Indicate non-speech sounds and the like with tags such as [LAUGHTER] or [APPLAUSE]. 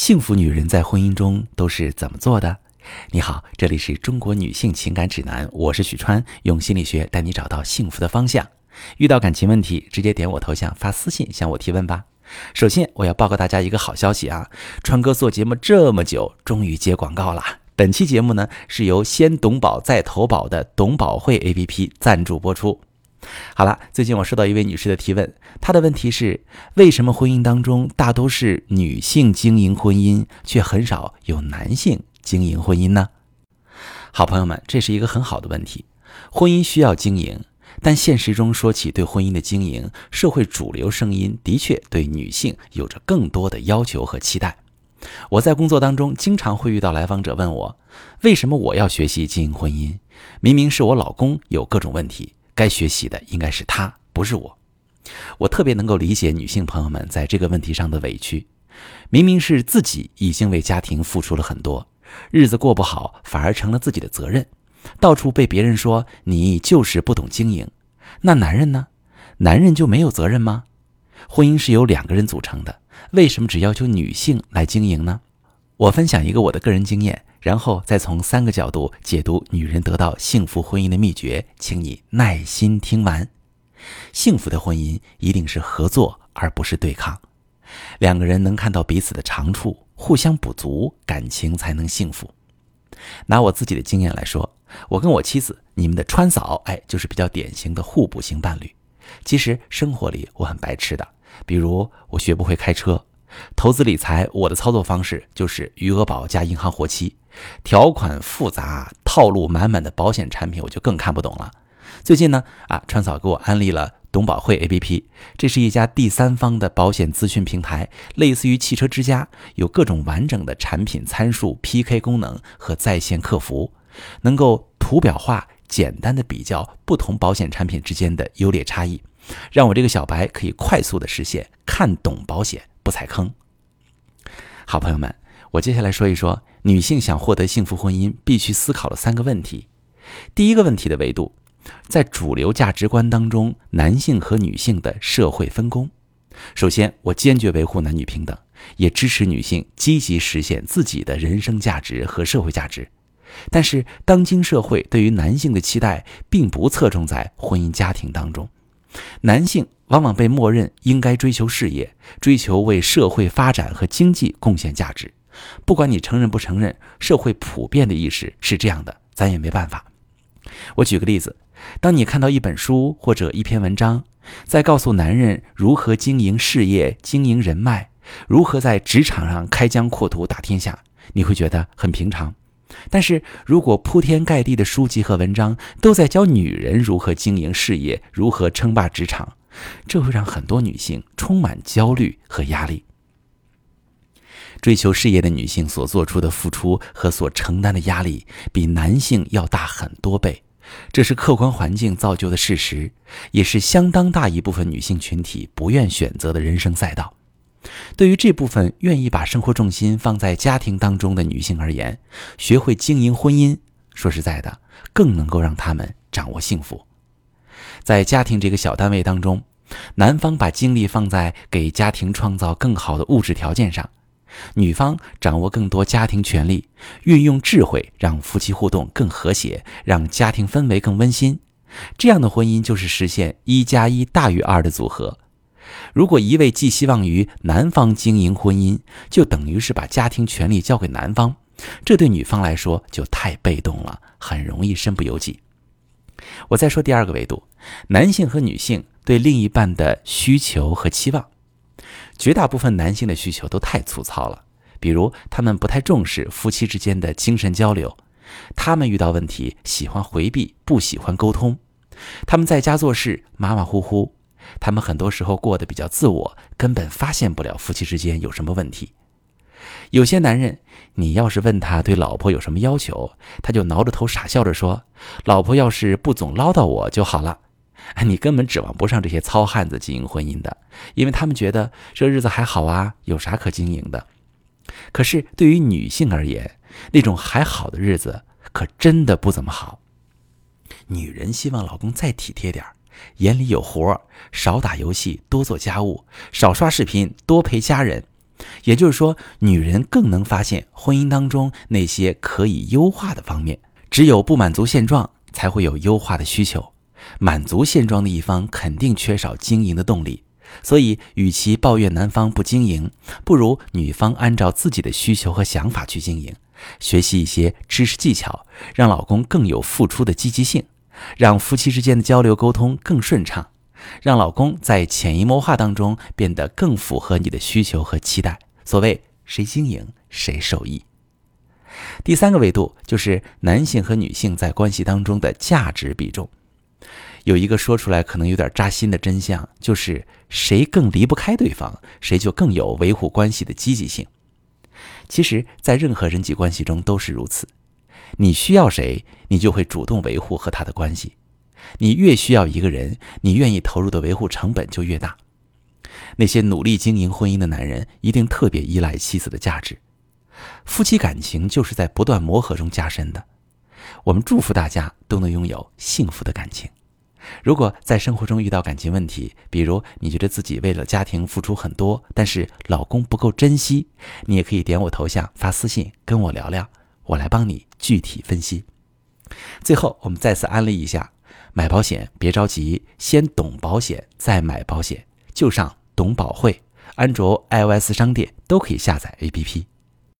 幸福女人在婚姻中都是怎么做的？你好，这里是中国女性情感指南，我是许川，用心理学带你找到幸福的方向。遇到感情问题，直接点我头像发私信向我提问吧。首先，我要报告大家一个好消息啊，川哥做节目这么久，终于接广告了。本期节目呢，是由先懂保再投保的懂保会 APP 赞助播出。好了，最近我收到一位女士的提问，她的问题是：为什么婚姻当中大都是女性经营婚姻，却很少有男性经营婚姻呢？好朋友们，这是一个很好的问题。婚姻需要经营，但现实中说起对婚姻的经营，社会主流声音的确对女性有着更多的要求和期待。我在工作当中经常会遇到来访者问我，为什么我要学习经营婚姻？明明是我老公有各种问题。该学习的应该是他，不是我。我特别能够理解女性朋友们在这个问题上的委屈。明明是自己已经为家庭付出了很多，日子过不好反而成了自己的责任，到处被别人说你就是不懂经营。那男人呢？男人就没有责任吗？婚姻是由两个人组成的，为什么只要求女性来经营呢？我分享一个我的个人经验。然后再从三个角度解读女人得到幸福婚姻的秘诀，请你耐心听完。幸福的婚姻一定是合作而不是对抗，两个人能看到彼此的长处，互相补足，感情才能幸福。拿我自己的经验来说，我跟我妻子，你们的川嫂，哎，就是比较典型的互补型伴侣。其实生活里我很白痴的，比如我学不会开车。投资理财，我的操作方式就是余额宝加银行活期，条款复杂、套路满满的保险产品，我就更看不懂了。最近呢，啊，川嫂给我安利了董保会 APP，这是一家第三方的保险资讯平台，类似于汽车之家，有各种完整的产品参数 PK 功能和在线客服，能够图表化、简单的比较不同保险产品之间的优劣差异，让我这个小白可以快速的实现看懂保险。不踩坑。好朋友们，我接下来说一说女性想获得幸福婚姻必须思考的三个问题。第一个问题的维度，在主流价值观当中，男性和女性的社会分工。首先，我坚决维护男女平等，也支持女性积极实现自己的人生价值和社会价值。但是，当今社会对于男性的期待并不侧重在婚姻家庭当中，男性。往往被默认应该追求事业，追求为社会发展和经济贡献价值。不管你承认不承认，社会普遍的意识是这样的，咱也没办法。我举个例子，当你看到一本书或者一篇文章，在告诉男人如何经营事业、经营人脉，如何在职场上开疆扩土、打天下，你会觉得很平常。但是如果铺天盖地的书籍和文章都在教女人如何经营事业、如何称霸职场，这会让很多女性充满焦虑和压力。追求事业的女性所做出的付出和所承担的压力，比男性要大很多倍，这是客观环境造就的事实，也是相当大一部分女性群体不愿选择的人生赛道。对于这部分愿意把生活重心放在家庭当中的女性而言，学会经营婚姻，说实在的，更能够让她们掌握幸福。在家庭这个小单位当中，男方把精力放在给家庭创造更好的物质条件上，女方掌握更多家庭权利，运用智慧让夫妻互动更和谐，让家庭氛围更温馨。这样的婚姻就是实现一加一大于二的组合。如果一味寄希望于男方经营婚姻，就等于是把家庭权利交给男方，这对女方来说就太被动了，很容易身不由己。我再说第二个维度，男性和女性对另一半的需求和期望。绝大部分男性的需求都太粗糙了，比如他们不太重视夫妻之间的精神交流，他们遇到问题喜欢回避，不喜欢沟通，他们在家做事马马虎虎，他们很多时候过得比较自我，根本发现不了夫妻之间有什么问题。有些男人，你要是问他对老婆有什么要求，他就挠着头傻笑着说：“老婆要是不总唠叨我就好了。” [LAUGHS] 你根本指望不上这些糙汉子经营婚姻的，因为他们觉得这日子还好啊，有啥可经营的？可是对于女性而言，那种还好的日子可真的不怎么好。女人希望老公再体贴点眼里有活少打游戏，多做家务，少刷视频，多陪家人。也就是说，女人更能发现婚姻当中那些可以优化的方面。只有不满足现状，才会有优化的需求。满足现状的一方肯定缺少经营的动力，所以与其抱怨男方不经营，不如女方按照自己的需求和想法去经营，学习一些知识技巧，让老公更有付出的积极性，让夫妻之间的交流沟通更顺畅，让老公在潜移默化当中变得更符合你的需求和期待。所谓谁经营谁受益。第三个维度就是男性和女性在关系当中的价值比重。有一个说出来可能有点扎心的真相，就是谁更离不开对方，谁就更有维护关系的积极性。其实，在任何人际关系中都是如此。你需要谁，你就会主动维护和他的关系。你越需要一个人，你愿意投入的维护成本就越大。那些努力经营婚姻的男人，一定特别依赖妻子的价值。夫妻感情就是在不断磨合中加深的。我们祝福大家都能拥有幸福的感情。如果在生活中遇到感情问题，比如你觉得自己为了家庭付出很多，但是老公不够珍惜，你也可以点我头像发私信跟我聊聊，我来帮你具体分析。最后，我们再次安利一下，买保险别着急，先懂保险再买保险，就上懂保会，安卓、iOS 商店都可以下载 APP。